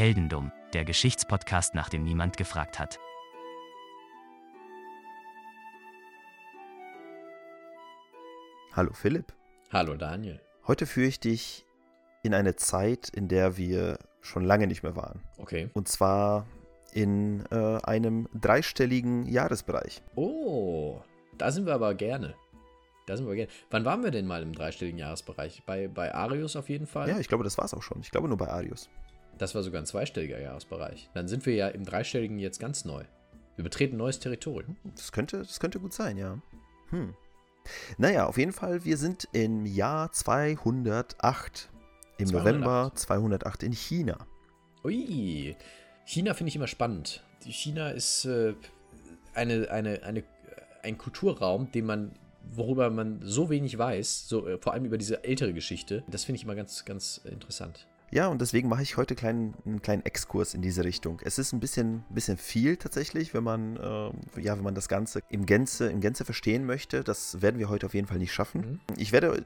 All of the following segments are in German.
Heldendum, der Geschichtspodcast, nach dem niemand gefragt hat. Hallo Philipp. Hallo Daniel. Heute führe ich dich in eine Zeit, in der wir schon lange nicht mehr waren. Okay. Und zwar in äh, einem dreistelligen Jahresbereich. Oh, da sind wir aber gerne. Da sind wir gerne. Wann waren wir denn mal im dreistelligen Jahresbereich? Bei, bei Arius auf jeden Fall? Ja, ich glaube, das war es auch schon. Ich glaube nur bei Arius. Das war sogar ein zweistelliger Jahresbereich. Dann sind wir ja im dreistelligen jetzt ganz neu. Wir betreten neues Territorium. Das könnte, das könnte gut sein, ja. Hm. Naja, auf jeden Fall, wir sind im Jahr 208. Im 208. November 208 in China. Ui, China finde ich immer spannend. China ist äh, eine, eine, eine, ein Kulturraum, den man, worüber man so wenig weiß, so, äh, vor allem über diese ältere Geschichte. Das finde ich immer ganz, ganz interessant. Ja, und deswegen mache ich heute kleinen, einen kleinen Exkurs in diese Richtung. Es ist ein bisschen, bisschen viel tatsächlich, wenn man, äh, ja, wenn man das Ganze im Gänze, im Gänze verstehen möchte. Das werden wir heute auf jeden Fall nicht schaffen. Mhm. Ich werde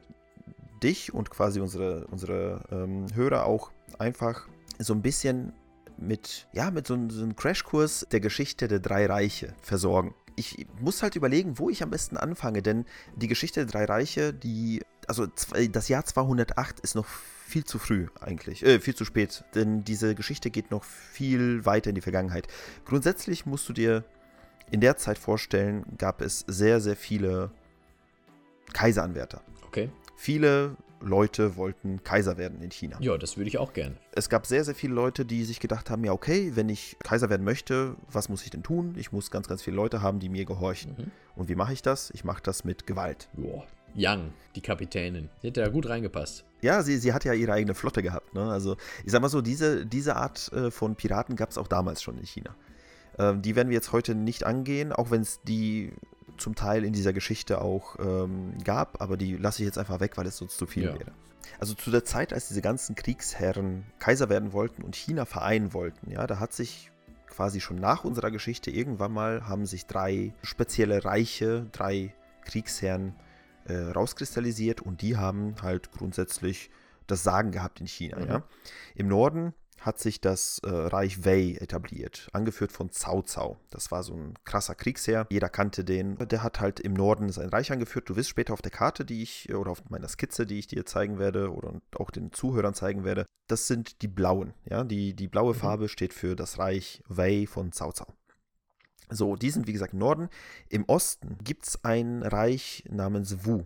dich und quasi unsere, unsere ähm, Hörer auch einfach so ein bisschen mit, ja, mit so, einem- so einem Crashkurs der Geschichte der drei Reiche versorgen. Ich muss halt überlegen, wo ich am besten anfange, denn die Geschichte der drei Reiche, die, also das Jahr 208 ist noch viel zu früh eigentlich, äh, viel zu spät, denn diese Geschichte geht noch viel weiter in die Vergangenheit. Grundsätzlich musst du dir in der Zeit vorstellen, gab es sehr, sehr viele Kaiseranwärter. Okay. Viele Leute wollten Kaiser werden in China. Ja, das würde ich auch gerne. Es gab sehr, sehr viele Leute, die sich gedacht haben, ja okay, wenn ich Kaiser werden möchte, was muss ich denn tun? Ich muss ganz, ganz viele Leute haben, die mir gehorchen. Mhm. Und wie mache ich das? Ich mache das mit Gewalt. Joa. Young, die Kapitänin. Die hätte da gut reingepasst. Ja, sie, sie hat ja ihre eigene Flotte gehabt. Ne? Also ich sag mal so, diese, diese Art äh, von Piraten gab es auch damals schon in China. Ähm, die werden wir jetzt heute nicht angehen, auch wenn es die zum Teil in dieser Geschichte auch ähm, gab, aber die lasse ich jetzt einfach weg, weil es sonst zu viel Ja. wäre. Also zu der Zeit, als diese ganzen Kriegsherren Kaiser werden wollten und China vereinen wollten, ja, da hat sich quasi schon nach unserer Geschichte irgendwann mal haben sich drei spezielle Reiche, drei Kriegsherren äh, rauskristallisiert und die haben halt grundsätzlich das Sagen gehabt in China. Mhm. Ja? Im Norden hat sich das äh, Reich Wei etabliert, angeführt von Cao Cao. Das war so ein krasser Kriegsherr. Jeder kannte den. Der hat halt im Norden sein Reich angeführt. Du wirst später auf der Karte, die ich, oder auf meiner Skizze, die ich dir zeigen werde oder auch den Zuhörern zeigen werde, das sind die blauen. Ja? Die, die blaue Mhm. Farbe steht für das Reich Wei von Cao Cao. So, die sind wie gesagt im Norden. Im Osten gibt es ein Reich namens Wu.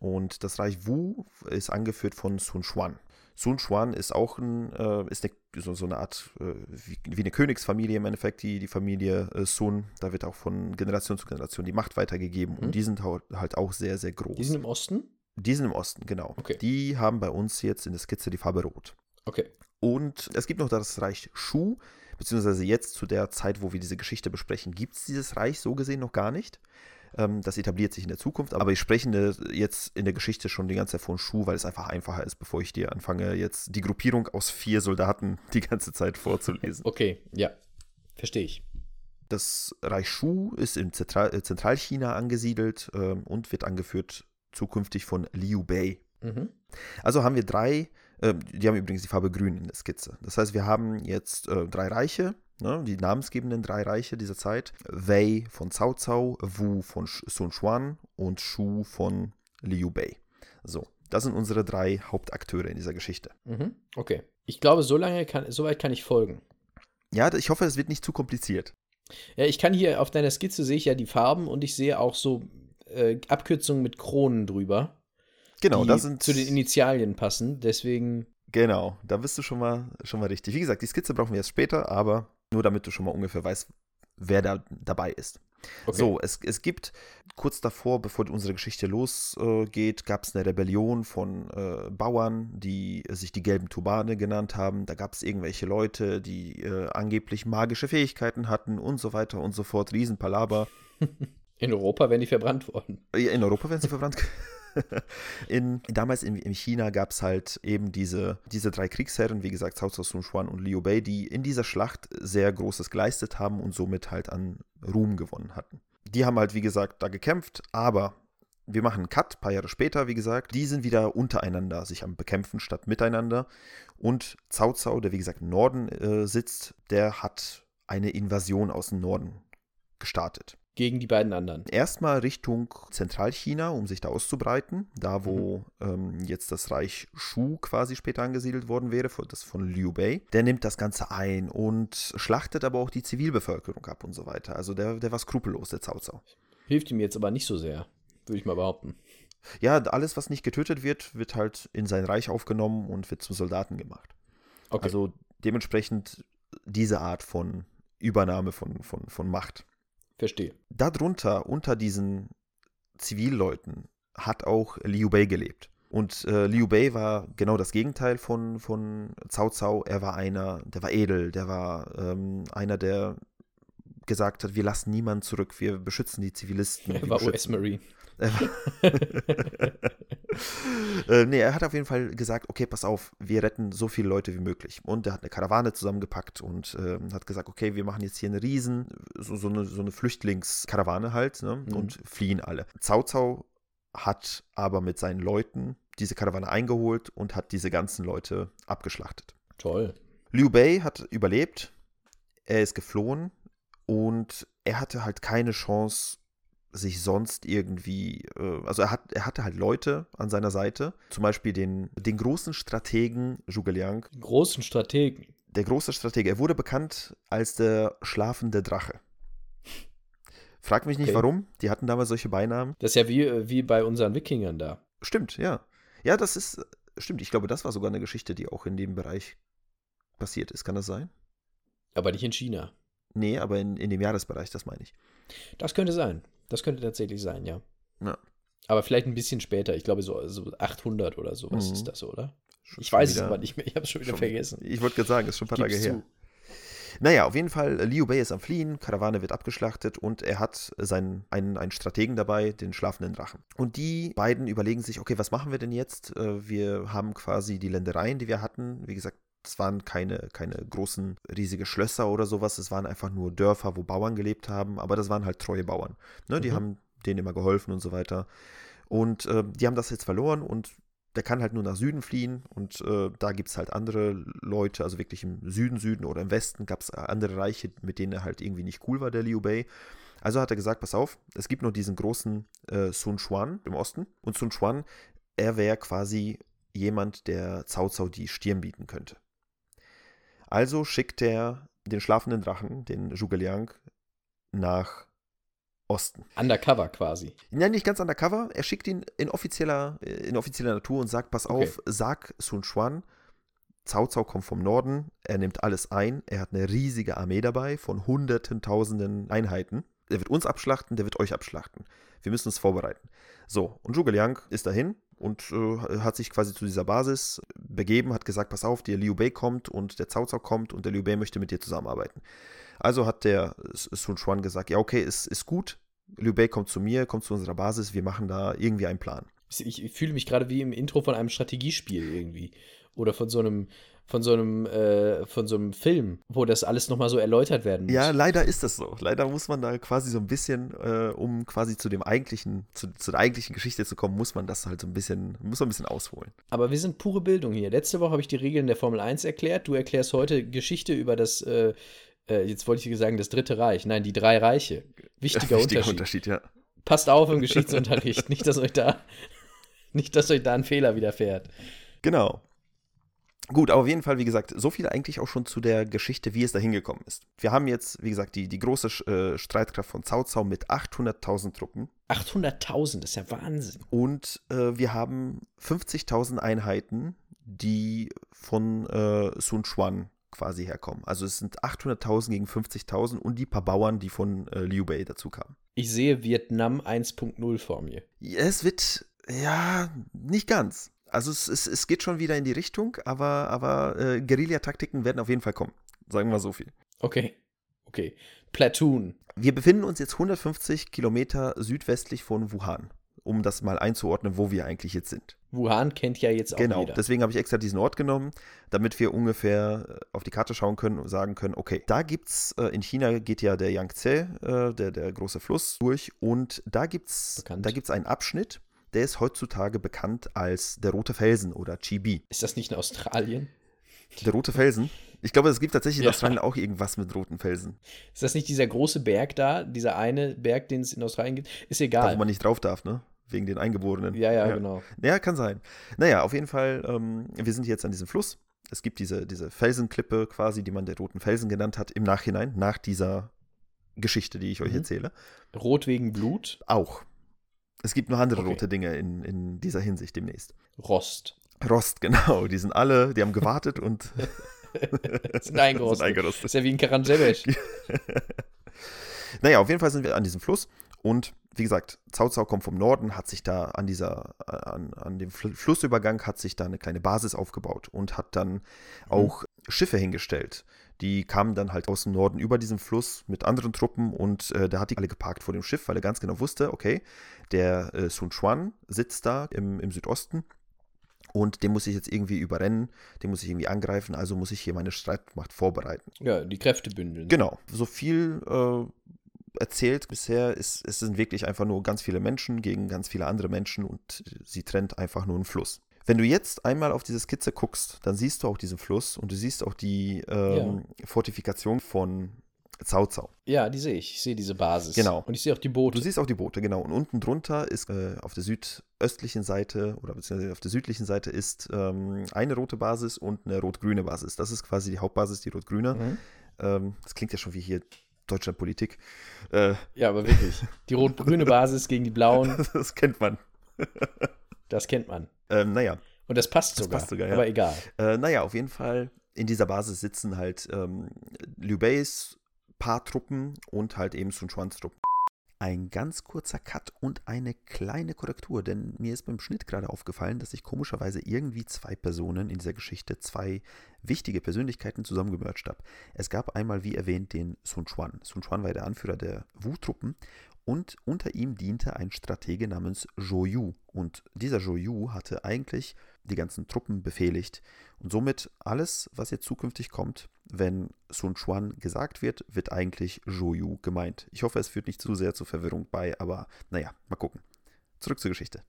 Und das Reich Wu ist angeführt von Sun Quan. Sun Quan ist auch ein, äh, ist eine, so, so eine Art, äh, wie, wie eine Königsfamilie im Endeffekt, die, die Familie äh, Sun. Da wird auch von Generation zu Generation die Macht weitergegeben. Mhm. Und die sind halt auch sehr, sehr groß. Die sind im Osten? die sind im Osten, genau. Okay. Die haben bei uns jetzt in der Skizze die Farbe Rot. Okay. Und es gibt noch das Reich Shu, beziehungsweise jetzt zu der Zeit, wo wir diese Geschichte besprechen, gibt es dieses Reich so gesehen noch gar nicht. Ähm, das etabliert sich in der Zukunft, aber ich spreche jetzt in der Geschichte schon die ganze Zeit von Shu, weil es einfach einfacher ist, bevor ich dir anfange, jetzt die Gruppierung aus vier Soldaten die ganze Zeit vorzulesen. Okay, ja. Verstehe ich. Das Reich Shu ist in Zentral äh, Zentralchina angesiedelt ähm, und wird angeführt zukünftig von Liu Bei. Mhm. Also haben wir drei, die haben übrigens die Farbe grün in der Skizze. Das heißt, wir haben jetzt äh, drei Reiche, ne, die namensgebenden drei Reiche dieser Zeit. Wei von Cao Cao, Wu von Sun Quan und Shu von Liu Bei. So, das sind unsere drei Hauptakteure in dieser Geschichte. Mhm. Okay. Ich glaube, so lange kann, so weit kann ich folgen. Ja, ich hoffe, es wird nicht zu kompliziert. Ja, ich kann hier auf deiner Skizze sehe ich ja die Farben und ich sehe auch so äh, Abkürzungen mit Kronen drüber, Genau, das sind zu den Initialien passen. Deswegen, Genau, da bist du schon mal, schon mal richtig. Wie gesagt, die Skizze brauchen wir erst später, aber nur damit du schon mal ungefähr weißt, wer da dabei ist. okay. So, es, es gibt kurz davor, bevor unsere Geschichte losgeht, gab es eine Rebellion von äh, Bauern, die sich die gelben Turbane genannt haben. Da gab es irgendwelche Leute, die äh, angeblich magische Fähigkeiten hatten und so weiter und so fort. Riesenpalaber. In Europa wären die verbrannt worden. In Europa werden sie verbrannt. In, damals in, in China gab es halt eben diese, diese drei Kriegsherren, wie gesagt, Cao Cao, Sun Quan und Liu Bei, die in dieser Schlacht sehr Großes geleistet haben und somit halt an Ruhm gewonnen hatten. Die haben halt, wie gesagt, da gekämpft, aber wir machen einen Cut, ein paar Jahre später, wie gesagt. Die sind wieder untereinander sich am Bekämpfen statt miteinander. Und Cao Cao, der wie gesagt im Norden äh, sitzt, der hat eine Invasion aus dem Norden gestartet. Gegen die beiden anderen. Erstmal Richtung Zentralchina, um sich da auszubreiten, da wo mhm. ähm, jetzt das Reich Shu quasi später angesiedelt worden wäre, das von Liu Bei. Der nimmt das Ganze ein und schlachtet aber auch die Zivilbevölkerung ab und so weiter. Also der, der war skrupellos, der Cao. Hilft ihm jetzt aber nicht so sehr, würde ich mal behaupten. Ja, alles, was nicht getötet wird, wird halt in sein Reich aufgenommen und wird zum Soldaten gemacht. Okay. Also dementsprechend diese Art von Übernahme von, von, von Macht. Verstehe. Darunter, unter diesen Zivilleuten, hat auch Liu Bei gelebt. Und äh, Liu Bei war genau das Gegenteil von, von Cao Cao. Er war einer, der war edel, der war ähm, einer, der gesagt hat, wir lassen niemanden zurück, wir beschützen die Zivilisten. Er war US-Marine. äh, nee, er hat auf jeden Fall gesagt, okay, pass auf, wir retten so viele Leute wie möglich. Und er hat eine Karawane zusammengepackt und äh, hat gesagt, okay, wir machen jetzt hier eine Riesen, so, so eine, so eine Flüchtlingskarawane halt ne? mhm. und fliehen alle. Cao Cao hat aber mit seinen Leuten diese Karawane eingeholt und hat diese ganzen Leute abgeschlachtet. Toll. Liu Bei hat überlebt, er ist geflohen und er hatte halt keine Chance, sich sonst irgendwie, äh, also er, hat, er hatte halt Leute an seiner Seite, zum Beispiel den, den großen Strategen Zhuge Liang. Großen Strategen? Der große Stratege. Er wurde bekannt als der schlafende Drache. Frag mich nicht okay. warum, die hatten damals solche Beinamen. Das ist ja wie, äh, wie bei unseren Wikingern da. Stimmt, ja. Ja, das ist, stimmt, ich glaube, das war sogar eine Geschichte, die auch in dem Bereich passiert ist. Kann das sein? Aber nicht in China. Nee, aber in, in dem Jahresbereich, das meine ich. Das könnte sein. Das könnte tatsächlich sein, ja. Ja. Aber vielleicht ein bisschen später. Ich glaube, so, so 800 oder sowas mhm. ist das, oder? Schon ich weiß wieder, es aber nicht mehr. Ich habe es schon wieder schon, vergessen. Ich wollte gerade sagen, ist schon ein paar Tage her. Naja, auf jeden Fall, Liu Bei ist am Fliehen, Karawane wird abgeschlachtet und er hat seinen, einen, einen Strategen dabei, den schlafenden Drachen. Und die beiden überlegen sich, okay, was machen wir denn jetzt? Äh, wir haben quasi die Ländereien, die wir hatten. Wie gesagt, es waren keine, keine großen, riesige Schlösser oder sowas. Es waren einfach nur Dörfer, wo Bauern gelebt haben. Aber das waren halt treue Bauern. Ne? Die mhm. haben denen immer geholfen und so weiter. Und äh, die haben das jetzt verloren und der kann halt nur nach Süden fliehen. Und äh, da gibt es halt andere Leute, also wirklich im Süden, Süden oder im Westen gab es andere Reiche, mit denen er halt irgendwie nicht cool war, der Liu Bei. Also hat er gesagt, pass auf, es gibt nur diesen großen äh, Sun Quan im Osten. Und Sun Quan, er wäre quasi jemand, der Cao Cao die Stirn bieten könnte. Also schickt er den schlafenden Drachen, den Zhuge Liang, nach Osten. Undercover quasi. Nein, nicht ganz undercover. Er schickt ihn in offizieller, in offizieller Natur und sagt: Pass okay. auf, sag Sun Quan, Cao Cao kommt vom Norden, er nimmt alles ein, er hat eine riesige Armee dabei von hunderten, tausenden Einheiten. Der wird uns abschlachten, der wird euch abschlachten. Wir müssen uns vorbereiten. So, und Zhuge Liang ist dahin, und äh, hat sich quasi zu dieser Basis begeben, hat gesagt, pass auf, der Liu Bei kommt und der Cao Cao kommt und der Liu Bei möchte mit dir zusammenarbeiten. Also hat der Sun Quan gesagt, ja okay, ist, ist gut, Liu Bei kommt zu mir, kommt zu unserer Basis, wir machen da irgendwie einen Plan. Ich fühle mich gerade wie im Intro von einem Strategiespiel irgendwie oder von so einem von so einem, äh, von so einem Film, wo das alles nochmal so erläutert werden muss. Ja, leider ist das so. Leider muss man da quasi so ein bisschen, äh, um quasi zu dem eigentlichen, zu, zu, der eigentlichen Geschichte zu kommen, muss man das halt so ein bisschen, muss man ein bisschen ausholen. Aber wir sind pure Bildung hier. Letzte Woche habe ich die Regeln der Formel 1 erklärt. Du erklärst heute Geschichte über das, äh, äh jetzt wollte ich sagen, das Dritte Reich. Nein, die drei Reiche. Wichtiger, Wichtiger Unterschied. Unterschied ja. Passt auf im Geschichtsunterricht. nicht, dass euch da, nicht, dass euch da ein Fehler widerfährt. Genau. Gut, aber auf jeden Fall, wie gesagt, so viel eigentlich auch schon zu der Geschichte, wie es da hingekommen ist. Wir haben jetzt, wie gesagt, die, die große äh, Streitkraft von Cao Cao mit 800.000 Truppen. 800.000, das ist ja Wahnsinn. Und äh, wir haben 50.000 Einheiten, die von äh, Sun Quan quasi herkommen. Also es sind 800.000 gegen 50.000 und die paar Bauern, die von äh, Liu Bei dazu kamen. Ich sehe Vietnam 1.0 vor mir. Es wird, ja, nicht ganz. Also es, es, es geht schon wieder in die Richtung, aber, aber äh, Guerillataktiken werden auf jeden Fall kommen. Sagen wir so viel. Okay. Okay. Platoon. Wir befinden uns jetzt 150 Kilometer südwestlich von Wuhan, um das mal einzuordnen, wo wir eigentlich jetzt sind. Wuhan kennt ja jetzt auch Genau, jeder. deswegen habe ich extra diesen Ort genommen, damit wir ungefähr äh, auf die Karte schauen können und sagen können, okay, da gibt's, äh, in China geht ja der Yangtze, äh, der, der große Fluss, durch und da da gibt's einen Abschnitt, der ist heutzutage bekannt als der Rote Felsen oder Chibi. Ist das nicht in Australien? Der Rote Felsen? Ich glaube, es gibt tatsächlich in Ja. Australien auch irgendwas mit roten Felsen, Ist das nicht dieser große Berg da? Dieser eine Berg, den es in Australien gibt? Ist da egal. wo man nicht drauf darf, ne? Wegen den Eingeborenen. ja, ja, genau. Ja, kann sein. Naja, auf jeden Fall, ähm, wir sind jetzt an diesem Fluss. Es gibt diese, diese Felsenklippe quasi, die man der Roten Felsen genannt hat, im Nachhinein, nach dieser Geschichte, die ich euch Mhm. erzähle. Rot wegen Blut, Auch. Es gibt noch andere Okay. rote Dinge in, in dieser Hinsicht demnächst. Rost. Rost, genau. Die sind alle, die haben gewartet und Sind eingerostet. sind eingerostet. Ist ja wie ein Karanjebesch. Naja, auf jeden Fall sind wir an diesem Fluss und wie gesagt, Cao Cao kommt vom Norden, hat sich da an dieser, an, an dem Fl Flussübergang hat sich da eine kleine Basis aufgebaut und hat dann auch Schiffe hingestellt. Die kamen dann halt aus dem Norden über diesen Fluss mit anderen Truppen und äh, da hat die alle geparkt vor dem Schiff, weil er ganz genau wusste, okay, der äh, Sun Quan sitzt da im, im Südosten und den muss ich jetzt irgendwie überrennen, den muss ich irgendwie angreifen, also muss ich hier meine Streitmacht vorbereiten. Ja, die Kräfte bündeln. Genau, so viel äh, erzählt bisher ist, es sind wirklich einfach nur ganz viele Menschen gegen ganz viele andere Menschen und sie trennt einfach nur einen Fluss. Wenn du jetzt einmal auf diese Skizze guckst, dann siehst du auch diesen Fluss und du siehst auch die ähm, Fortifikation von Cao Cao. Ja, die sehe ich. Ich sehe diese Basis. Genau. Und ich sehe auch die Boote. Du siehst auch die Boote, genau. Und unten drunter ist äh, auf der südöstlichen Seite oder beziehungsweise auf der südlichen Seite ist ähm, eine rote Basis und eine rot-grüne Basis. Das ist quasi die Hauptbasis, die rot-grüne. Mhm. Ähm, das klingt ja schon wie hier Deutschlandpolitik. Äh, Ja, aber wirklich. Die rot-grüne Basis gegen die blauen, das kennt man. das kennt man. Ähm, naja, Und das passt Das sogar. passt sogar, ja. Aber egal. äh, naja, auf jeden Fall in dieser Basis sitzen halt ähm, Liu Beis paar Truppen und halt eben Sun Quans Truppen. Ein ganz kurzer Cut und eine kleine Korrektur, denn mir ist beim Schnitt gerade aufgefallen, dass ich komischerweise irgendwie zwei Personen in dieser Geschichte, zwei wichtige Persönlichkeiten zusammengemercht habe. Es gab einmal, wie erwähnt, den Sun Quan. Sun Quan war der Anführer der Wu-Truppen und unter ihm diente ein Stratege namens Zhou Yu. Und dieser Zhou Yu hatte eigentlich die ganzen Truppen befehligt. Und somit alles, was jetzt zukünftig kommt, wenn Sun Quan gesagt wird, wird eigentlich Zhou Yu gemeint. Ich hoffe, es führt nicht zu sehr zur Verwirrung bei, aber naja, mal gucken. Zurück zur Geschichte.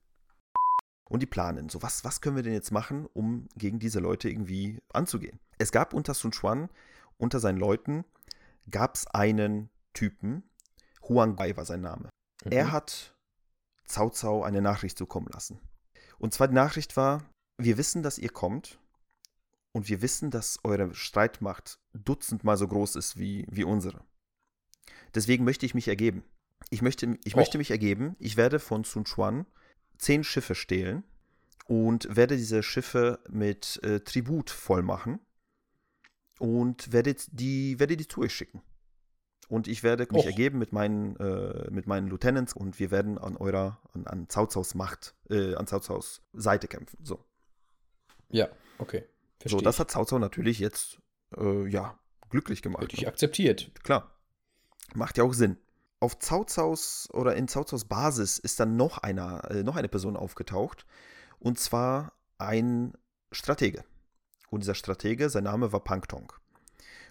Und die planen. So, was, was können wir denn jetzt machen, um gegen diese Leute irgendwie anzugehen? Es gab unter Sun Quan, unter seinen Leuten, gab es einen Typen, Huang Bai war sein Name. Er Mhm. hat Cao Cao eine Nachricht zukommen lassen. Und zwar die Nachricht war, wir wissen, dass ihr kommt und wir wissen, dass eure Streitmacht dutzendmal so groß ist wie, wie unsere. Deswegen möchte ich mich ergeben. Ich möchte, ich Och. möchte mich ergeben. Ich werde von Sun Quan zehn Schiffe stehlen und werde diese Schiffe mit äh, Tribut voll machen und werde die, werde die zu euch schicken. Und ich werde mich Och. ergeben mit meinen, äh, mit meinen Lieutenants und wir werden an eurer, an, an Caos Macht, äh, an Caos Seite kämpfen. So. Ja, okay. Verstehe. So, das hat Cao natürlich jetzt, äh, ja, glücklich gemacht. Wirklich ne? akzeptiert. Klar. Macht ja auch Sinn. Auf Caos oder in Caos Basis ist dann noch einer, äh, noch eine Person aufgetaucht. Und zwar ein Stratege. Und dieser Stratege, sein Name war Pangtong.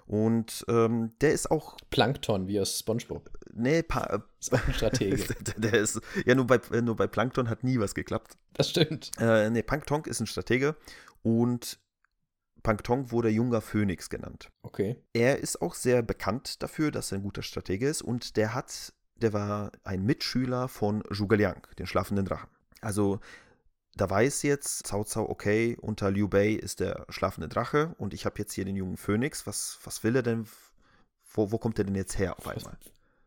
Und ähm, der ist auch, Plankton, wie aus Spongebob. nee, pa ein Stratege. der ist, ja, nur bei, nur bei Plankton hat nie was geklappt. das stimmt. Äh, nee, Pangtong ist ein Stratege und Pangtong wurde junger Phönix genannt. Okay. Er ist auch sehr bekannt dafür, dass er ein guter Stratege ist und der hat, der war ein Mitschüler von Zhuge Liang, den schlafenden Drachen. Also da weiß jetzt Cao Cao, okay, unter Liu Bei ist der schlafende Drache und ich habe jetzt hier den jungen Phönix. Was, was will er denn? Wo, wo kommt er denn jetzt her auf einmal?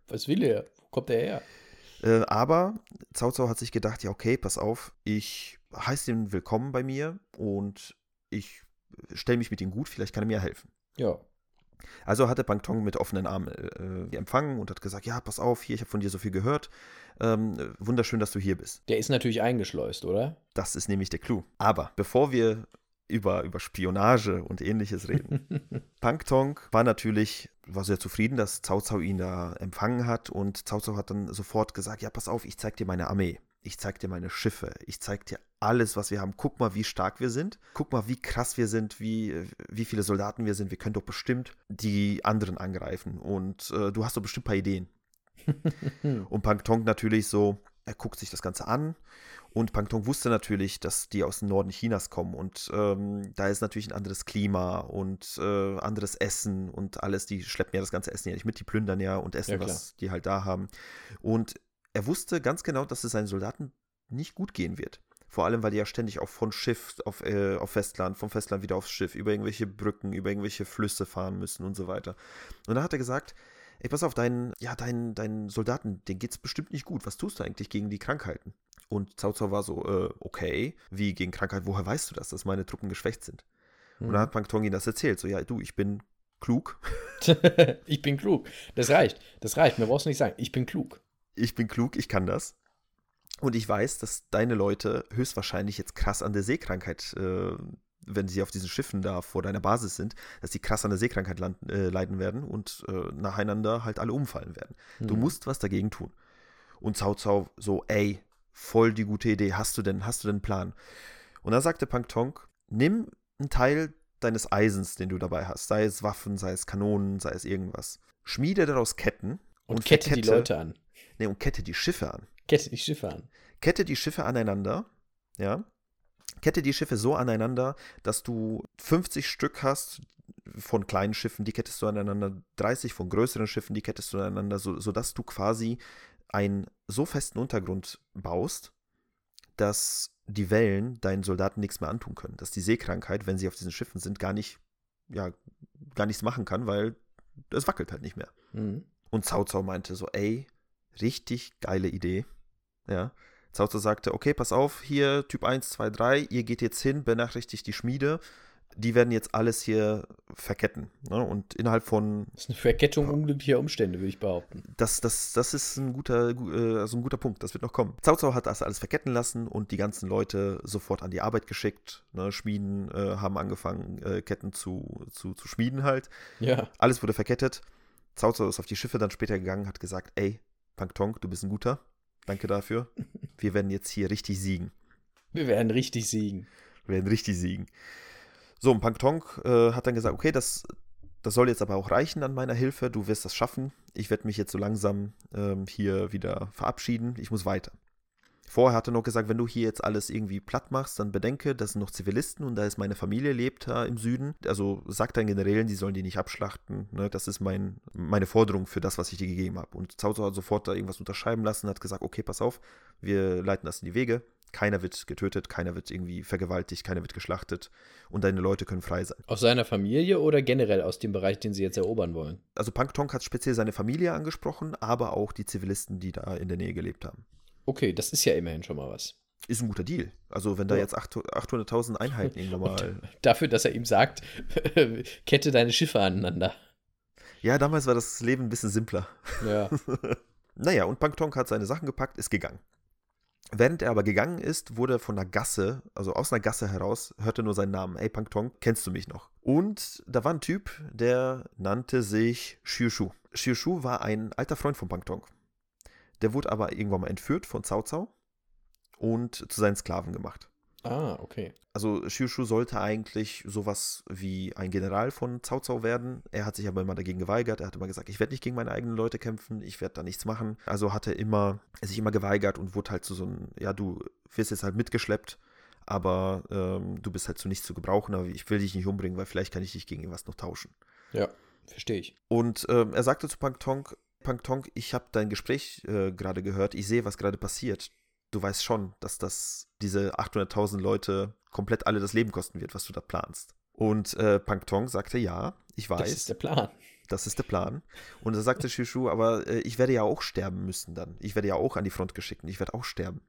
Was will er? Wo kommt er her? Äh, aber Cao Cao hat sich gedacht, ja, okay, pass auf, ich heiße ihn willkommen bei mir und ich stelle mich mit ihm gut, vielleicht kann er mir helfen. Ja. Also hatte Bang Tong mit offenen Armen äh, empfangen und hat gesagt, ja, pass auf, hier, ich habe von dir so viel gehört. Ähm, äh, wunderschön, dass du hier bist. Der ist natürlich eingeschleust, oder? Das ist nämlich der Clou. Aber bevor wir über, über Spionage und ähnliches reden, Pang Tong war natürlich, war sehr zufrieden, dass Cao Cao ihn da empfangen hat und Cao Cao hat dann sofort gesagt, ja, pass auf, ich zeig dir meine Armee. Ich zeig dir meine Schiffe, ich zeig dir alles, was wir haben. Guck mal, wie stark wir sind. Guck mal, wie krass wir sind, wie, wie viele Soldaten wir sind. Wir können doch bestimmt die anderen angreifen. Und äh, du hast doch bestimmt ein paar Ideen. und Pangtong natürlich so, er guckt sich das Ganze an. Und Pangtong wusste natürlich, dass die aus dem Norden Chinas kommen. Und ähm, da ist natürlich ein anderes Klima und äh, anderes Essen und alles. Die schleppen ja das ganze Essen ja nicht mit, die plündern ja und essen, Ja, was die halt da haben. Und er wusste ganz genau, dass es seinen Soldaten nicht gut gehen wird. Vor allem, weil die ja ständig auch von Schiff auf, äh, auf Festland, vom Festland wieder aufs Schiff, über irgendwelche Brücken, über irgendwelche Flüsse fahren müssen und so weiter. Und da hat er gesagt, ey, pass auf, deinen, ja, deinen, deinen Soldaten, denen geht's bestimmt nicht gut. Was tust du eigentlich gegen die Krankheiten? Und Cao Cao war so, äh, okay, wie gegen Krankheit, woher weißt du das, dass meine Truppen geschwächt sind? Und dann hat Pang Tong ihm das erzählt, so, ja, du, ich bin klug, ich bin klug. Das reicht. Das reicht. Mir brauchst du nicht sagen. Ich bin klug. Ich bin klug, ich kann das. Und ich weiß, dass deine Leute höchstwahrscheinlich jetzt krass an der Seekrankheit, äh, wenn sie auf diesen Schiffen da vor deiner Basis sind, dass die krass an der Seekrankheit landen, äh, leiden werden und äh, nacheinander halt alle umfallen werden. Du Mhm. musst was dagegen tun. Und Cao Cao so, ey, voll die gute Idee, hast du denn, hast du denn einen Plan? Und dann sagte Pang Tong, nimm einen Teil deines Eisens, den du dabei hast, sei es Waffen, sei es Kanonen, sei es irgendwas. Schmiede daraus Ketten Und, kette die Leute an. Nee, und kette die Schiffe an. Kette die Schiffe an. Kette die Schiffe aneinander, ja. Kette die Schiffe so aneinander, dass du 50 Stück hast von kleinen Schiffen, die kettest du aneinander, 30 von größeren Schiffen, die kettest du aneinander, so, sodass du quasi einen so festen Untergrund baust, dass die Wellen deinen Soldaten nichts mehr antun können. Dass die Seekrankheit, wenn sie auf diesen Schiffen sind, gar nicht, ja, gar nichts machen kann, weil es wackelt halt nicht mehr. Mhm. Und Cao Cao meinte so, ey, richtig geile Idee. Ja. Cao sagte, okay, pass auf, hier Typ 1, 2, 3, ihr geht jetzt hin, benachrichtigt die Schmiede. Die werden jetzt alles hier verketten. Ne? Und innerhalb von, Das ist eine Verkettung unglücklicher Umstände, würde ich behaupten. das, das, das ist ein guter, gu- äh, also ein guter Punkt, das wird noch kommen. Cao hat das alles verketten lassen und die ganzen Leute sofort an die Arbeit geschickt. Ne? Schmieden äh, haben angefangen, äh, Ketten zu, zu, zu schmieden halt. Ja. Alles wurde verkettet. Cao ist auf die Schiffe dann später gegangen, hat gesagt, ey, Pang Tong, du bist ein guter. Danke dafür. Wir werden jetzt hier richtig siegen. Wir werden richtig siegen. Wir werden richtig siegen. So, und Pang Tong äh, hat dann gesagt, okay, das, das soll jetzt aber auch reichen an meiner Hilfe. Du wirst das schaffen. Ich werde mich jetzt so langsam ähm, hier wieder verabschieden. Ich muss weiter. Vorher hat er noch gesagt, wenn du hier jetzt alles irgendwie platt machst, dann bedenke, das sind noch Zivilisten und da ist meine Familie lebt da im Süden. Also sag deinen Generälen, die sollen die nicht abschlachten. Ne? Das ist mein, meine Forderung für das, was ich dir gegeben habe. Und Cao hat sofort da irgendwas unterschreiben lassen, hat gesagt, okay, pass auf, wir leiten das in die Wege. Keiner wird getötet, keiner wird irgendwie vergewaltigt, keiner wird geschlachtet und deine Leute können frei sein. Aus seiner Familie oder generell aus dem Bereich, den sie jetzt erobern wollen? Also Pang Tong hat speziell seine Familie angesprochen, aber auch die Zivilisten, die da in der Nähe gelebt haben. Okay, das ist ja immerhin schon mal was. Ist ein guter Deal. Also wenn da Ja. jetzt 800 800.000 Einheiten irgendwann mal... Dafür, dass er ihm sagt, kette deine Schiffe aneinander. Ja, damals war das Leben ein bisschen simpler. Ja. Naja, und Pang Tong hat seine Sachen gepackt, ist gegangen. Während er aber gegangen ist, wurde er von einer Gasse, also aus einer Gasse heraus, hörte nur seinen Namen. Ey, Pang Tong, kennst du mich noch? Und da war ein Typ, der nannte sich Xiu Shu. Xiu Shu war ein alter Freund von Pang Tong. Der wurde aber irgendwann mal entführt von Cao Cao und zu seinen Sklaven gemacht. Ah, okay. Also Xiu Shu sollte eigentlich sowas wie ein General von Cao Cao werden. Er hat sich aber immer dagegen geweigert. Er hat immer gesagt, ich werde nicht gegen meine eigenen Leute kämpfen, ich werde da nichts machen. Also hat er immer, sich immer geweigert und wurde halt zu so einem, ja, du wirst jetzt halt mitgeschleppt, aber ähm, du bist halt zu nichts zu gebrauchen, aber ich will dich nicht umbringen, weil vielleicht kann ich dich gegen irgendwas noch tauschen. Ja, verstehe ich. Und ähm, er sagte zu Pang Tong, Pang Tong, ich habe dein Gespräch äh, gerade gehört, ich sehe, was gerade passiert. Du weißt schon, dass das diese 800.000 Leute komplett alle das Leben kosten wird, was du da planst. Und äh, Pang Tong sagte, ja, ich weiß, Das ist der Plan. das ist der Plan. Und da sagte Shishu, aber äh, ich werde ja auch sterben müssen dann. Ich werde ja auch an die Front geschickt und ich werde auch sterben.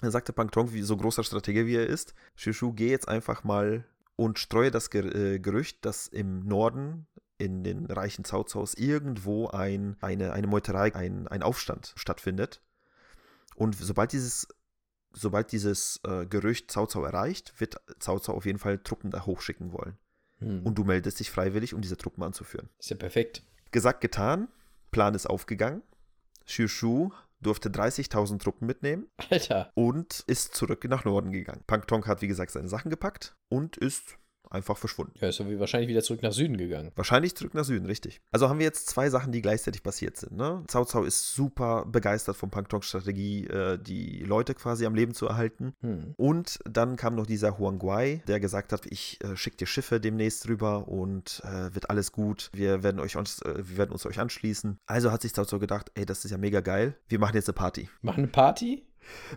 Dann sagte Pang Tong, wie so großer Stratege wie er ist, Shishu, geh jetzt einfach mal und streue das äh, Gerücht, dass im Norden in den reichen Zauzaus irgendwo ein, eine, eine Meuterei, ein, ein Aufstand stattfindet. Und sobald dieses, sobald dieses äh, Gerücht Cao erreicht, wird Cao auf jeden Fall Truppen da hochschicken wollen. Hm. Und du meldest dich freiwillig, um diese Truppen anzuführen. ist ja perfekt. Gesagt, getan. Plan ist aufgegangen. Xiu Shu durfte 30.000 Truppen mitnehmen Alter. und ist zurück nach Norden gegangen. Pang Tong hat, wie gesagt, seine Sachen gepackt und ist einfach verschwunden. Ja, ist wie wahrscheinlich wieder zurück nach Süden gegangen. Wahrscheinlich zurück nach Süden, richtig. Also haben wir jetzt zwei Sachen, die gleichzeitig passiert sind. Ne? Cao Cao ist super begeistert von Pang Tongs Strategie, äh, die Leute quasi am Leben zu erhalten. Hm. Und dann kam noch dieser Huang Guai, der gesagt hat, ich äh, schicke dir Schiffe demnächst rüber und äh, wird alles gut. Wir werden, euch uns, äh, wir werden uns euch anschließen. Also hat sich Cao Cao gedacht, ey, das ist ja mega geil. Wir machen jetzt eine Party. Machen eine Party?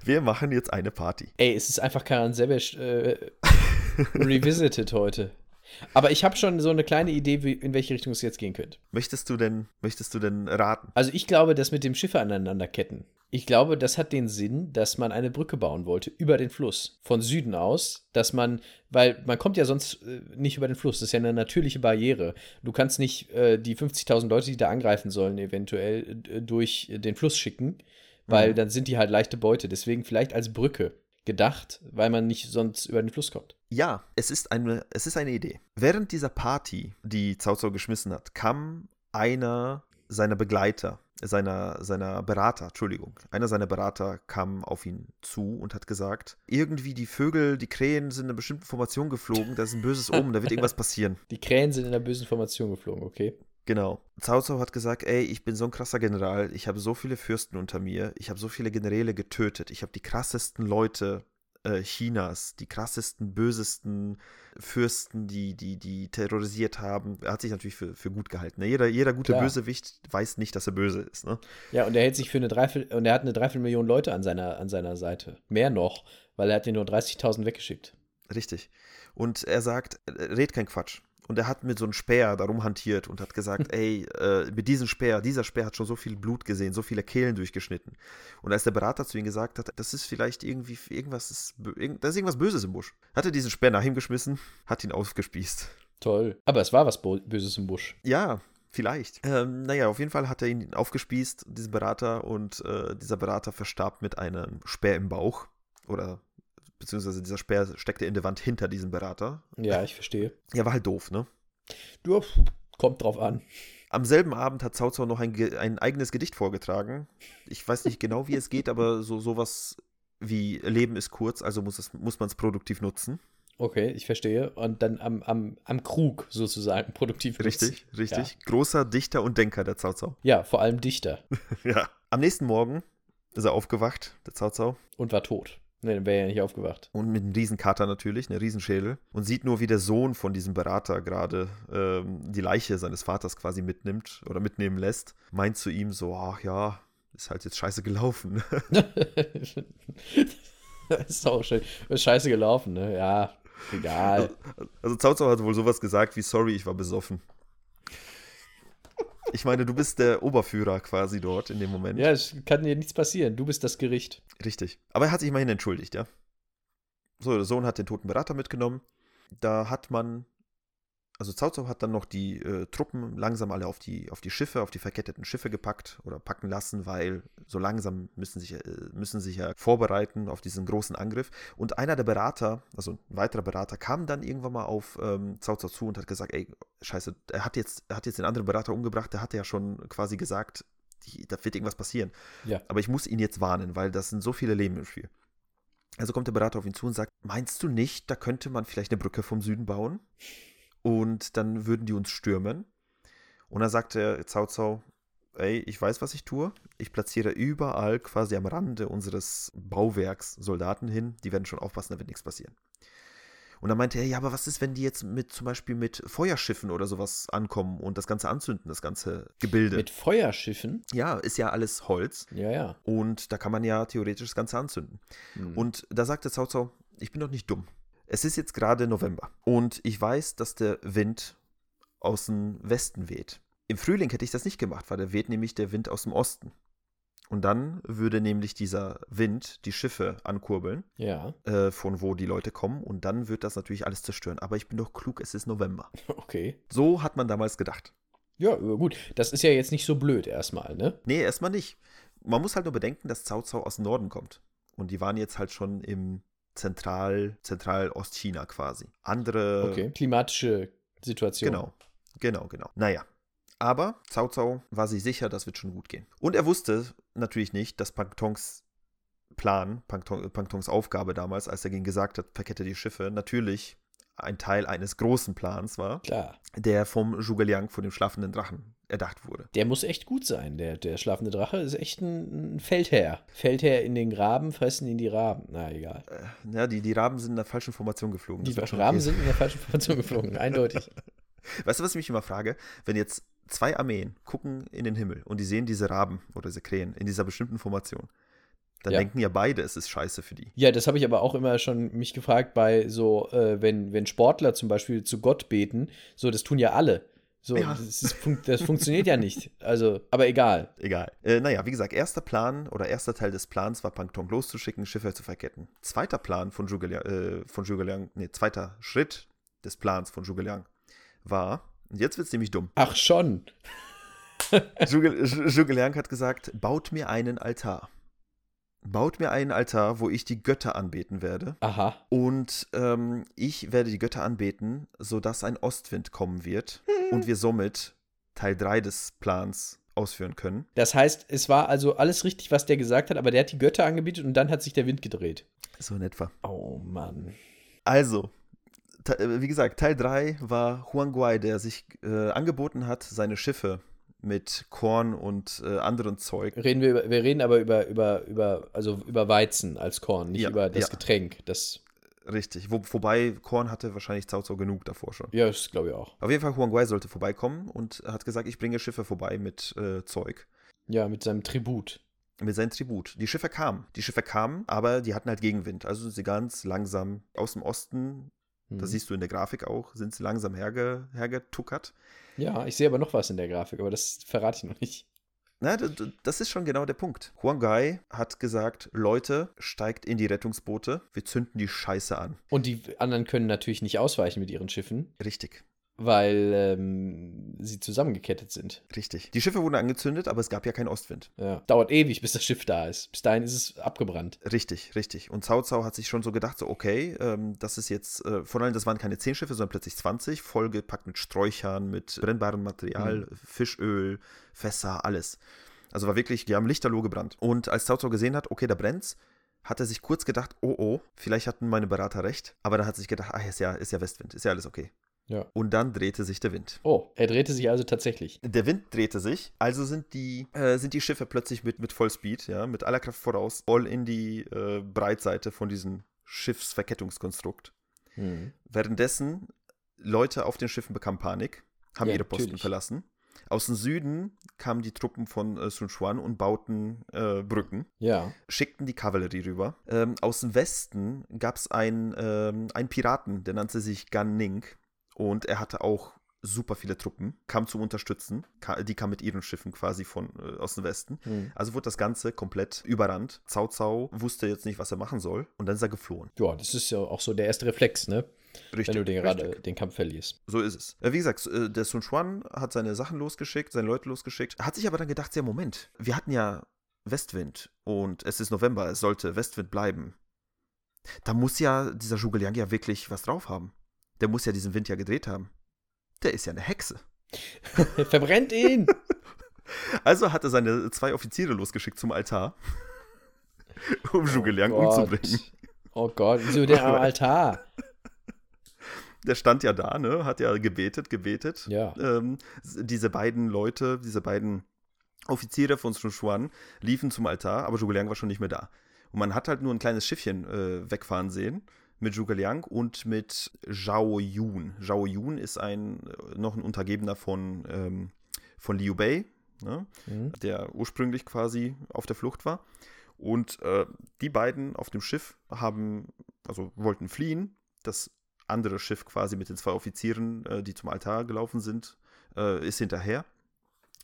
Wir machen jetzt eine Party. Ey, es ist einfach Karan Sebesch äh, revisited heute. Aber ich habe schon so eine kleine Idee, wie, in welche Richtung es jetzt gehen könnte. Möchtest du denn, möchtest du denn raten? Also ich glaube, das mit dem Schiffe aneinanderketten. Ich glaube, das hat den Sinn, dass man eine Brücke bauen wollte über den Fluss. Von Süden aus, dass man, weil man kommt ja sonst äh, nicht über den Fluss. Das ist ja eine natürliche Barriere. Du kannst nicht äh, die 50.000 Leute, die da angreifen sollen, eventuell äh, durch den Fluss schicken, weil Mhm. dann sind die halt leichte Beute. Deswegen vielleicht als Brücke gedacht, weil man nicht sonst über den Fluss kommt. Ja, es ist eine, es ist eine Idee. Während dieser Party, die Cao Cao geschmissen hat, kam einer seiner Begleiter, seiner, seiner Berater, Entschuldigung, einer seiner Berater kam auf ihn zu und hat gesagt, irgendwie die Vögel, die Krähen sind in einer bestimmten Formation geflogen, da ist ein böses Omen, da wird irgendwas passieren. Die Krähen sind in der bösen Formation geflogen, okay? Genau. Cao Cao hat gesagt, ey, ich bin so ein krasser General, ich habe so viele Fürsten unter mir, ich habe so viele Generäle getötet, ich habe die krassesten Leute äh, Chinas, die krassesten, bösesten Fürsten, die, die, die terrorisiert haben. Er hat sich natürlich für, für gut gehalten. Ne? Jeder, jeder gute Klar. Bösewicht weiß nicht, dass er böse ist. Ne? Ja, und er hält sich für eine Dreiviertel, und er hat eine Dreiviertelmillion Leute an seiner, an seiner Seite. Mehr noch, weil er hat dir nur 30.000 weggeschickt. Richtig. Und er sagt, äh, red kein Quatsch. Und er hat mit so einem Speer darum hantiert und hat gesagt, ey, äh, mit diesem Speer, dieser Speer hat schon so viel Blut gesehen, so viele Kehlen durchgeschnitten. Und als der Berater zu ihm gesagt hat, das ist vielleicht irgendwie, irgendwas ist, da ist irgendwas Böses im Busch, hat er diesen Speer nach ihm geschmissen, hat ihn aufgespießt. Toll. Aber es war was Bo Böses im Busch. Ja, vielleicht. Ähm, naja, auf jeden Fall hat er ihn aufgespießt, diesen Berater, und äh, dieser Berater verstarb mit einem Speer im Bauch. Oder beziehungsweise dieser Speer steckte in der Wand hinter diesem Berater. Ja, ich verstehe. Ja, war halt doof, ne? Du, kommt drauf an. Am selben Abend hat Cao Cao noch ein, ein eigenes Gedicht vorgetragen. Ich weiß nicht genau, wie es geht, aber so sowas wie Leben ist kurz, also muss, es, muss man es produktiv nutzen. Okay, ich verstehe. Und dann am, am, am Krug sozusagen produktiv nutzen. Richtig, richtig. Großer Dichter und Denker, der Cao Cao. Ja, vor allem Dichter. Ja. Am nächsten Morgen ist er aufgewacht, der Cao Cao. Und war tot. Ne, dann wäre er ja nicht aufgewacht. Und mit einem Riesenkater natürlich, einem Riesenschädel. Und sieht nur, wie der Sohn von diesem Berater gerade ähm, die Leiche seines Vaters quasi mitnimmt oder mitnehmen lässt. Meint zu ihm so, ach ja, ist halt jetzt scheiße gelaufen. ist auch schön. Ist scheiße gelaufen, ne? Ja, egal. Also Cao Cao hat wohl sowas gesagt wie, sorry, ich war besoffen. Ich meine, du bist der Oberführer quasi dort in dem Moment. Ja, es kann dir nichts passieren. Du bist das Gericht. Richtig. Aber er hat sich immerhin entschuldigt, ja. So, der Sohn hat den toten Berater mitgenommen. Da hat man, also Cao Cao hat dann noch die äh, Truppen langsam alle auf die, auf die Schiffe, auf die verketteten Schiffe gepackt oder packen lassen, weil so langsam müssen sich, äh, müssen sich ja vorbereiten auf diesen großen Angriff. Und einer der Berater, also ein weiterer Berater, kam dann irgendwann mal auf ähm, Cao Cao zu und hat gesagt, ey, scheiße, er hat jetzt, er hat jetzt den anderen Berater umgebracht, der hatte ja schon quasi gesagt, die, da wird irgendwas passieren. Ja. Aber ich muss ihn jetzt warnen, weil das sind so viele Leben im Spiel. Also kommt der Berater auf ihn zu und sagt, meinst du nicht, da könnte man vielleicht eine Brücke vom Süden bauen? Und dann würden die uns stürmen. Und dann sagt der Cao Cao, ey, ich weiß, was ich tue. Ich platziere überall quasi am Rande unseres Bauwerks Soldaten hin. Die werden schon aufpassen, da wird nichts passieren. Und dann meinte er, ja, aber was ist, wenn die jetzt mit zum Beispiel mit Feuerschiffen oder sowas ankommen und das Ganze anzünden, das ganze Gebilde? Mit Feuerschiffen? ja, ist ja alles Holz. Ja, ja. Und da kann man ja theoretisch das Ganze anzünden. Hm. Und da sagte Cao Cao, ich bin doch nicht dumm. Es ist jetzt gerade November und ich weiß, dass der Wind aus dem Westen weht. Im Frühling hätte ich das nicht gemacht, weil da weht nämlich der Wind aus dem Osten. Und dann würde nämlich dieser Wind die Schiffe ankurbeln, ja, äh, von wo die Leute kommen, und dann wird das natürlich alles zerstören. Aber ich bin doch klug, es ist November. okay. So hat man damals gedacht. Ja, gut. Das ist ja jetzt nicht so blöd erstmal, ne? Nee, erstmal nicht. Man muss halt nur bedenken, dass Cao Cao aus dem Norden kommt. Und die waren jetzt halt schon im Zentral, Zentral-Ostchina quasi. Andere. Okay. Klimatische Situation. Genau, genau, genau. Naja, Aber Cao Cao war sich sicher, das wird schon gut gehen. Und er wusste natürlich nicht, dass Pangtongs Plan, Pangtong, Pangtongs Aufgabe damals, als er ihm gesagt hat, verkette die Schiffe, natürlich ein Teil eines großen Plans war, Klar. der vom Zhuge von dem schlafenden Drachen erdacht wurde. Der muss echt gut sein. Der, der schlafende Drache ist echt ein, ein Feldherr. Feldherr in den Graben, fressen ihn die Raben. Na, egal. Äh, ja, die, die Raben sind in der falschen Formation geflogen. Die Raben sind in der falschen Formation geflogen, eindeutig. Weißt du, was ich mich immer frage? Wenn jetzt zwei Armeen gucken in den Himmel und die sehen diese Raben oder diese Krähen in dieser bestimmten Formation, dann Ja. denken ja beide, es ist scheiße für die. Ja, das habe ich aber auch immer schon mich gefragt bei so, äh, wenn, wenn Sportler zum Beispiel zu Gott beten, so, das tun ja alle. So, Ja. das, ist, das funktioniert ja nicht. Also, aber egal. Egal. Äh, naja, wie gesagt, erster Plan oder erster Teil des Plans war Pangtong loszuschicken, Schiffe zu verketten. Zweiter Plan von Zhuge Liang, äh, von Zhuge Liang nee, zweiter Schritt des Plans von Zhuge Liang war, und jetzt wird es nämlich dumm. Ach schon. Zhuge, Zhuge Liang hat gesagt, baut mir einen Altar. Baut mir einen Altar, wo ich die Götter anbeten werde. Aha. Und ähm, ich werde die Götter anbeten, sodass ein Ostwind kommen wird und wir somit Teil 3 des Plans ausführen können. Das heißt, es war also alles richtig, was der gesagt hat, aber der hat die Götter angebietet und dann hat sich der Wind gedreht. So in etwa. Oh Mann. Also, äh, wie gesagt, Teil 3 war Huang Guai, der sich äh, angeboten hat, seine Schiffe mit Korn und äh, anderen Zeug. Reden wir, über, wir reden aber über, über, über, also über Weizen als Korn, nicht Ja, über das ja. Getränk. Das, Richtig. Wo, wobei Korn hatte wahrscheinlich Cao Cao genug davor schon. ja, das glaube ich auch. Auf jeden Fall, Huang Guai sollte vorbeikommen und hat gesagt, ich bringe Schiffe vorbei mit äh, Zeug. Ja, mit seinem Tribut. Mit seinem Tribut. Die Schiffe kamen. Die Schiffe kamen, aber die hatten halt Gegenwind. Also sind sie ganz langsam aus dem Osten, Mhm. das siehst du in der Grafik auch, sind sie langsam herge, hergetuckert. Ja, ich sehe aber noch was in der Grafik, aber das verrate ich noch nicht. Na, das ist schon genau der Punkt. Huang Gai hat gesagt, Leute, steigt in die Rettungsboote, wir zünden die Scheiße an. Und die anderen können natürlich nicht ausweichen mit ihren Schiffen, Richtig, weil ähm, sie zusammengekettet sind. richtig. Die Schiffe wurden angezündet, aber es gab ja keinen Ostwind. Ja. Dauert ewig, bis das Schiff da ist. Bis dahin ist es abgebrannt. Richtig, richtig. Und Cao Cao hat sich schon so gedacht, so okay, ähm, das ist jetzt, äh, vor allem das waren keine 10 Schiffe, sondern plötzlich 20, vollgepackt mit Sträuchern, mit brennbarem Material, Fischöl, Fässer, alles. Also war wirklich, die haben lichterloh gebrannt. Und als Cao Cao gesehen hat, okay, da brennt's, hat er sich kurz gedacht, oh oh, vielleicht hatten meine Berater recht. Aber dann hat er sich gedacht, ach, ist ja, ist ja Westwind, ist ja alles okay. Ja. Und dann drehte sich der Wind. Oh, er drehte sich also tatsächlich. Der Wind drehte sich, also sind die, äh, sind die Schiffe plötzlich mit, mit Vollspeed, ja, mit aller Kraft voraus, voll in die äh, Breitseite von diesem Schiffsverkettungskonstrukt. Hm. Währenddessen Leute auf den Schiffen bekamen Panik, haben Ja, ihre Posten natürlich. verlassen. Aus dem Süden kamen die Truppen von äh, Sun Quan und bauten äh, Brücken, Ja. schickten die Kavallerie rüber. Ähm, aus dem Westen gab es einen, ähm, einen Piraten, der nannte sich Gan Ning und er hatte auch super viele Truppen, kam zum Unterstützen. Die kamen mit ihren Schiffen quasi von äh, aus dem Westen. Hm. Also wurde das Ganze komplett überrannt. Cao Cao wusste jetzt nicht, was er machen soll und dann ist er geflohen. Ja, das ist ja auch so der erste Reflex, ne? Richtig. Wenn du den, gerade richtig. den Kampf verlierst. So ist es. Äh, Wie gesagt, äh, der Sun Quan hat seine Sachen losgeschickt, seine Leute losgeschickt, hat sich aber dann gedacht, ja, Moment, wir hatten ja Westwind und es ist November, es sollte Westwind bleiben. Da muss ja dieser Zhuge Liang ja wirklich was drauf haben. Der muss ja diesen Wind ja gedreht haben. Der ist ja eine Hexe. Verbrennt ihn! Also hat er seine zwei Offiziere losgeschickt zum Altar, um Zhuge Oh Gott. umzubringen. Oh Gott, wieso der am Altar? Der stand ja da, ne? Hat ja gebetet, gebetet. Ja. ähm, diese beiden Leute, diese beiden Offiziere von Sun Quan liefen zum Altar, aber Zhuge Liang war schon nicht mehr da. Und man hat halt nur ein kleines Schiffchen äh, wegfahren sehen mit Zhuge Liang und mit Zhao Yun. Zhao Yun ist ein äh, noch ein Untergebener von, ähm, von Liu Bei, ne? Hm. der ursprünglich quasi auf der Flucht war. Und äh, die beiden auf dem Schiff haben, also wollten fliehen. Das andere Schiff quasi mit den zwei Offizieren, äh, die zum Altar gelaufen sind, äh, ist hinterher.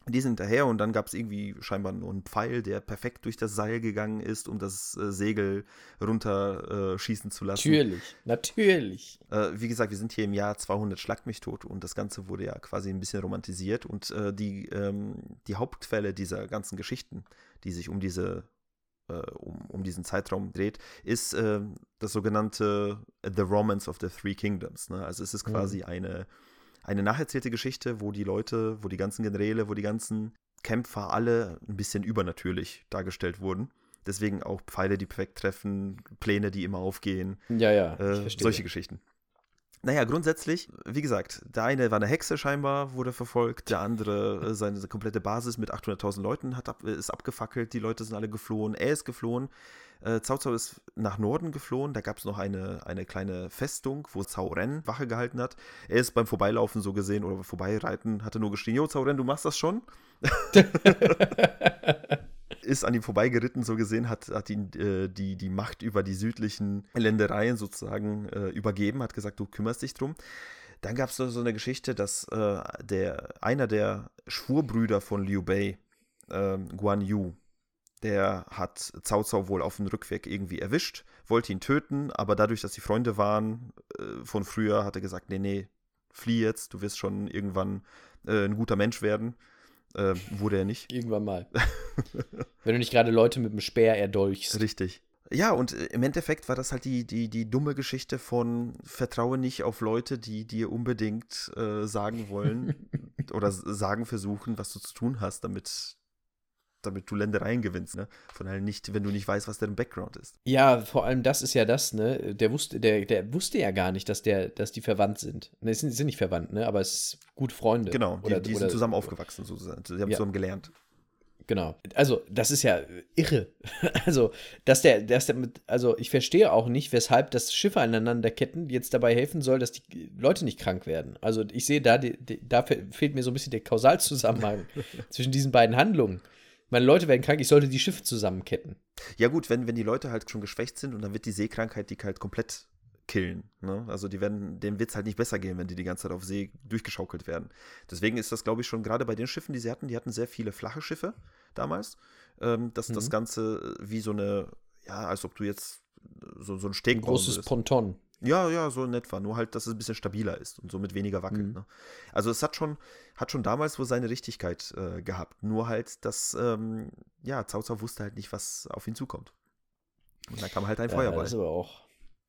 Die sind hinterher und dann gab es irgendwie scheinbar nur einen Pfeil, der perfekt durch das Seil gegangen ist, um das äh, Segel runter äh, schießen zu lassen. Natürlich, natürlich. Äh, wie gesagt, wir sind hier im Jahr 200 Schlag mich tot und das Ganze wurde ja quasi ein bisschen romantisiert und äh, die, ähm, die Hauptquelle dieser ganzen Geschichten, die sich um diese äh, um, um diesen Zeitraum dreht, ist äh, das sogenannte The Romance of the Three Kingdoms. Ne? Also es ist Mhm. quasi eine, eine nacherzählte Geschichte, wo die Leute, wo die ganzen Generäle, wo die ganzen Kämpfer alle ein bisschen übernatürlich dargestellt wurden. Deswegen auch Pfeile, die perfekt treffen, Pläne, die immer aufgehen. Ja, ja. Äh, solche Geschichten. Naja, grundsätzlich, wie gesagt, der eine war eine Hexe scheinbar, wurde verfolgt, der andere, äh, seine komplette Basis mit 800.000 Leuten hat ab, ist abgefackelt, die Leute sind alle geflohen, er ist geflohen. Äh, Cao Cao ist nach Norden geflohen, da gab es noch eine, eine kleine Festung, wo Cao Ren Wache gehalten hat. Er ist beim Vorbeilaufen so gesehen oder Vorbeireiten, hatte nur geschrien, Jo, Cao Ren, du machst das schon? ist an ihm vorbeigeritten, so gesehen, hat, hat ihn äh, die, die Macht über die südlichen Ländereien sozusagen äh, übergeben, hat gesagt, du kümmerst dich drum. Dann gab es so, eine Geschichte, dass äh, der, einer der Schwurbrüder von Liu Bei, ähm, Guan Yu, der hat Cao Cao wohl auf dem Rückweg irgendwie erwischt, wollte ihn töten, aber dadurch, dass sie Freunde waren äh, von früher, hat er gesagt, nee, nee, flieh jetzt, du wirst schon irgendwann äh, ein guter Mensch werden. Äh, wurde er nicht. Irgendwann mal. Wenn du nicht gerade Leute mit dem Speer erdolchst. Richtig. Ja, und äh, im Endeffekt war das halt die, die, die dumme Geschichte von vertraue nicht auf Leute, die dir unbedingt äh, sagen wollen oder sagen versuchen, was du zu tun hast, damit damit du Ländereien gewinnst, ne? Von allem nicht, wenn du nicht weißt, was deren Background ist. Ja, vor allem das ist ja das, ne? Der wusste, der, der wusste ja gar nicht, dass der, dass die verwandt sind. Ne, sind, sind nicht verwandt, ne? Aber es ist gut Freunde. Genau, die, oder, die sind oder, zusammen aufgewachsen, sozusagen. Sie haben ja. zusammen gelernt. Genau. Also, das ist ja irre. Also, dass der, dass der mit, also ich verstehe auch nicht, weshalb das Schiffe aneinanderketten jetzt dabei helfen soll, dass die Leute nicht krank werden. Also, ich sehe da, die, die, da fehlt mir so ein bisschen der Kausalzusammenhang zwischen diesen beiden Handlungen meine Leute werden krank, ich sollte die Schiffe zusammenketten. Ja, gut, wenn, wenn die Leute halt schon geschwächt sind und dann wird die Seekrankheit die halt komplett killen. Ne? Also die werden, denen wird es halt nicht besser gehen, wenn die die ganze Zeit auf See durchgeschaukelt werden. Deswegen ist das, glaube ich, schon gerade bei den Schiffen, die sie hatten, die hatten sehr viele flache Schiffe damals, ähm, dass mhm. das Ganze wie so eine, ja, als ob du jetzt so, so ein Steg Ein großes Ponton. Ja, ja, so in etwa. Nur halt, dass es ein bisschen stabiler ist und somit weniger wackelt. Mhm. Ne? Also es hat schon, hat schon damals wohl seine Richtigkeit äh, gehabt. Nur halt, dass, ähm, ja, Cao Cao wusste halt nicht, was auf ihn zukommt. Und da kam halt ein ja, Feuerball. Das ist aber auch,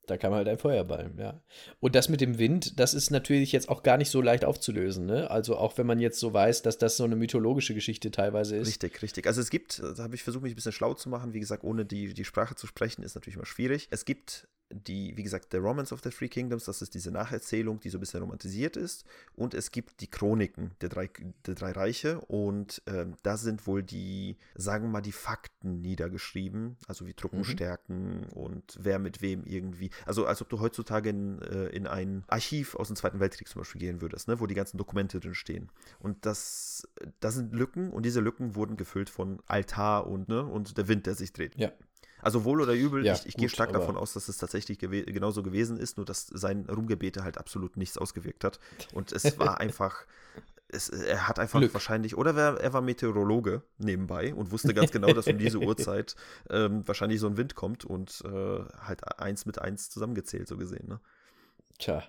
da kam halt ein Feuerball, ja. Und das mit dem Wind, das ist natürlich jetzt auch gar nicht so leicht aufzulösen, ne? Also auch wenn man jetzt so weiß, dass das so eine mythologische Geschichte teilweise ist. Richtig, richtig. Also es gibt, da habe ich versucht, mich ein bisschen schlau zu machen. Wie gesagt, ohne die, die Sprache zu sprechen, ist natürlich immer schwierig. Es gibt die, wie gesagt, The Romance of the Three Kingdoms, das ist diese Nacherzählung, die so ein bisschen romantisiert ist. Und es gibt die Chroniken der drei, der drei Reiche. Und ähm, da sind wohl die, sagen wir mal, die Fakten niedergeschrieben. Also wie Truppenstärken mhm. und wer mit wem irgendwie. Also als ob du heutzutage in, äh, in ein Archiv aus dem Zweiten Weltkrieg zum Beispiel gehen würdest, ne, wo die ganzen Dokumente drin stehen. Und das, das sind Lücken und diese Lücken wurden gefüllt von Altar und, ne, und der Wind, der sich dreht. Ja. Also wohl oder übel, ja, ich, ich gut, gehe stark davon aus, dass es tatsächlich gew genauso gewesen ist, nur dass sein Rumgebete halt absolut nichts ausgewirkt hat. Und es war einfach, es, er hat einfach Glück. wahrscheinlich, oder er, er war Meteorologe nebenbei und wusste ganz genau, dass um diese Uhrzeit ähm, wahrscheinlich so ein Wind kommt und äh, halt eins mit eins zusammengezählt, so gesehen. Ne? Tja,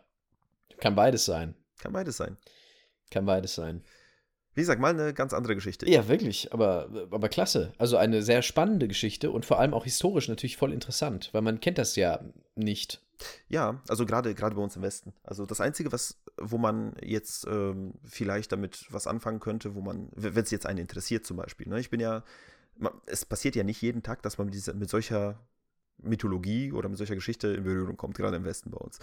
kann beides sein. Kann beides sein. Kann beides sein. Wie gesagt, mal eine ganz andere Geschichte. Ja, wirklich, aber, aber klasse. Also eine sehr spannende Geschichte und vor allem auch historisch natürlich voll interessant, weil man kennt das ja nicht. Ja, also gerade gerade bei uns im Westen. Also das Einzige, was, wo man jetzt ähm, vielleicht damit was anfangen könnte, wo man, wenn es jetzt einen interessiert zum Beispiel. Ne? Ich bin ja, es passiert ja nicht jeden Tag, dass man mit, dieser, mit solcher Mythologie oder mit solcher Geschichte in Berührung kommt, gerade im Westen bei uns.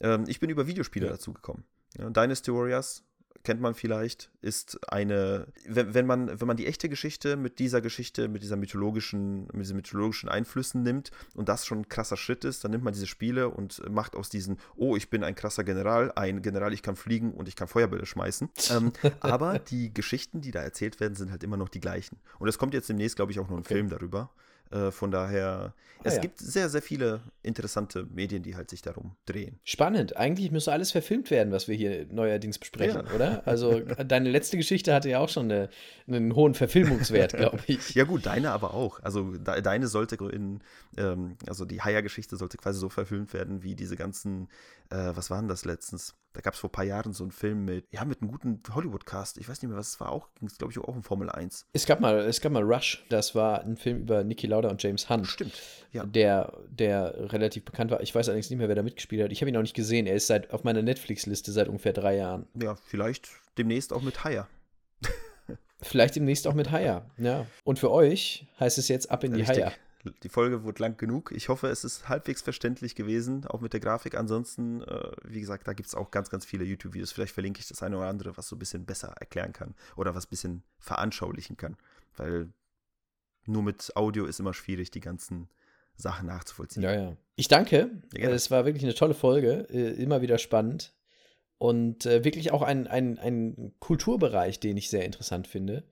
Ähm, ich bin über Videospiele ja. dazu gekommen. Ja, Dynasty Warriors kennt man vielleicht, ist eine, wenn, wenn, man, wenn man die echte Geschichte mit dieser Geschichte, mit dieser mythologischen, mit diesen mythologischen Einflüssen nimmt und das schon ein krasser Schritt ist, dann nimmt man diese Spiele und macht aus diesen, oh, ich bin ein krasser General, ein General, ich kann fliegen und ich kann Feuerbälle schmeißen. ähm, aber die Geschichten, die da erzählt werden, sind halt immer noch die gleichen. Und es kommt jetzt demnächst, glaube ich, auch noch ein okay. Film darüber. Äh, von daher, ah, es ja. gibt sehr, sehr viele interessante Medien, die halt sich darum drehen. Spannend. Eigentlich müsste alles verfilmt werden, was wir hier neuerdings besprechen, ja. oder? Also deine letzte Geschichte hatte ja auch schon eine, einen hohen Verfilmungswert, glaube ich. ja gut, deine aber auch. Also de deine sollte in, ähm, also die Haya-Geschichte sollte quasi so verfilmt werden, wie diese ganzen, äh, was waren das letztens? Da gab es vor ein paar Jahren so einen Film mit, ja, mit einem guten Hollywood-Cast. Ich weiß nicht mehr, was es war. Auch ging es, glaube ich, auch um Formel 1. Es gab mal, es gab mal Rush. Das war ein Film über Niki Lauda und James Hunt. Stimmt, ja. Der, der relativ bekannt war. Ich weiß allerdings nicht mehr, wer da mitgespielt hat. Ich habe ihn auch nicht gesehen. Er ist seit, auf meiner Netflix-Liste seit ungefähr drei Jahren. Ja, vielleicht demnächst auch mit Haya. Vielleicht demnächst auch mit Haya. Ja. Und für euch heißt es jetzt ab in die Richtig. Haya. Die Folge wurde lang genug. Ich hoffe, es ist halbwegs verständlich gewesen, auch mit der Grafik. Ansonsten, äh, wie gesagt, da gibt es auch ganz, ganz viele YouTube-Videos. Vielleicht verlinke ich das eine oder andere, was so ein bisschen besser erklären kann oder was ein bisschen veranschaulichen kann. Weil nur mit Audio ist immer schwierig, die ganzen Sachen nachzuvollziehen. Ja, ja. Ich danke. Ja. Es war wirklich eine tolle Folge. äh, Immer wieder spannend. Und äh, wirklich auch ein, ein, ein Kulturbereich, den ich sehr interessant finde.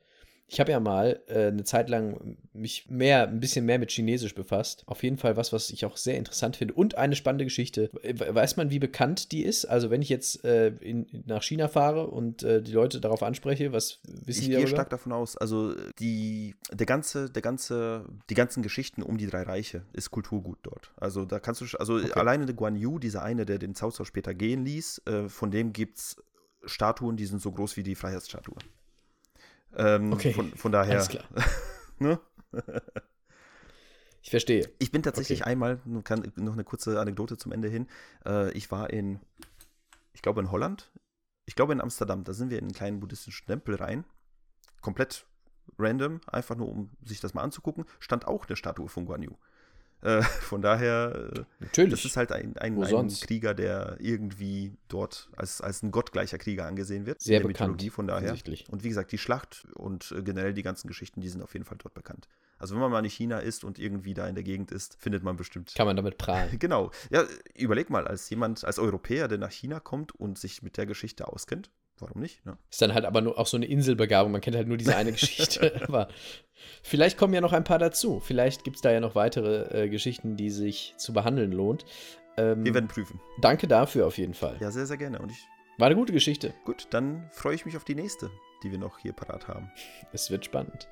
Ich habe ja mal äh, eine Zeit lang mich mehr, ein bisschen mehr mit Chinesisch befasst. Auf jeden Fall was, was ich auch sehr interessant finde. Und eine spannende Geschichte. We- Weiß man, wie bekannt die ist? Also, wenn ich jetzt äh, in, nach China fahre und äh, die Leute darauf anspreche, was wissen Ich die gehe darüber? stark davon aus, also die, der ganze, der ganze, die ganzen Geschichten um die drei Reiche ist Kulturgut dort. Also da kannst du, also alleine der Guan Yu, dieser eine, der den Cao Cao später gehen ließ, äh, von dem gibt es Statuen, die sind so groß wie die Freiheitsstatue. Ähm, Okay, von, von daher, Alles klar. ne? Ich verstehe. Ich bin tatsächlich Okay. einmal, kann, noch eine kurze Anekdote zum Ende hin. Äh, ich war in, ich glaube in Holland, ich glaube in Amsterdam, da sind wir in einen kleinen buddhistischen Tempel rein. Komplett random, einfach nur um sich das mal anzugucken, stand auch eine Statue von Guan Yu. Äh, von daher, äh, Natürlich. das ist halt ein, ein, ein? Krieger, der irgendwie dort als, als ein gottgleicher Krieger angesehen wird. Sehr in der bekannt, Mythologie von daher. Und wie gesagt, die Schlacht und äh, generell die ganzen Geschichten, die sind auf jeden Fall dort bekannt. Also wenn man mal in China ist und irgendwie da in der Gegend ist, findet man bestimmt Kann man damit prahlen. Genau. Ja, überleg mal, als jemand, als Europäer, der nach China kommt und sich mit der Geschichte auskennt, warum nicht? Ne? Ist dann halt aber nur auch so eine Inselbegabung. Man kennt halt nur diese eine Geschichte. aber vielleicht kommen ja noch ein paar dazu. Vielleicht gibt es da ja noch weitere äh, Geschichten, die sich zu behandeln lohnt. Ähm, Wir werden prüfen. danke dafür auf jeden Fall. Ja, sehr, sehr gerne. Und ich, War eine gute Geschichte. gut, dann freue ich mich auf die nächste, die wir noch hier parat haben. Es wird spannend.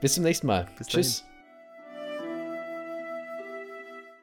Bis zum nächsten Mal. Bis Tschüss. dahin.